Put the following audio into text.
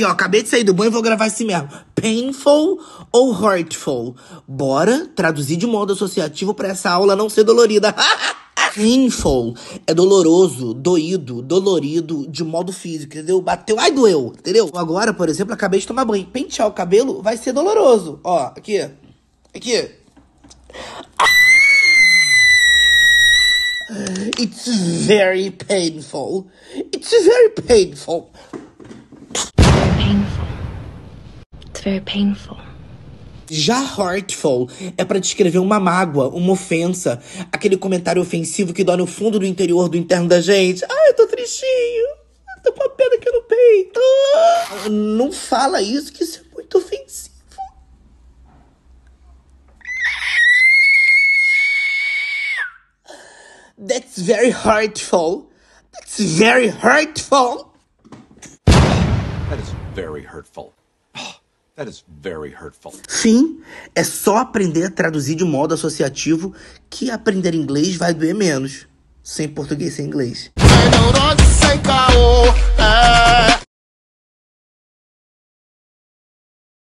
Aqui, ó, acabei de sair do banho e vou gravar assim mesmo. Painful ou hurtful? Bora traduzir de modo associativo pra essa aula não ser dolorida. Painful é doloroso, doído, dolorido de modo físico, entendeu? Bateu, ai doeu, entendeu? Agora, por exemplo, acabei de tomar banho. Pentear o cabelo vai ser doloroso. Ó, aqui. Aqui. It's very painful. It's very painful. It's very painful. Já hurtful é pra descrever uma mágoa, uma ofensa, aquele comentário ofensivo que dói no fundo do interior do interno da gente. Ai, eu tô tristinho. Eu tô com a pedra aqui no peito. Não fala isso, que isso é muito ofensivo. That's very hurtful. That's very hurtful. That is very hurtful. That is very hurtful. Sim, é só aprender a traduzir de modo associativo que aprender inglês vai doer menos. Sem português, sem inglês.